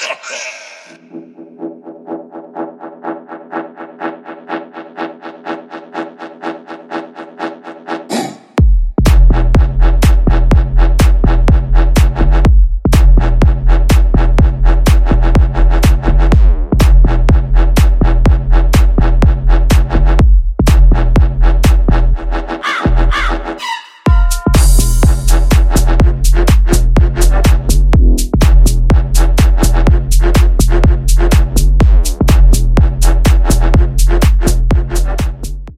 Ha ha ha!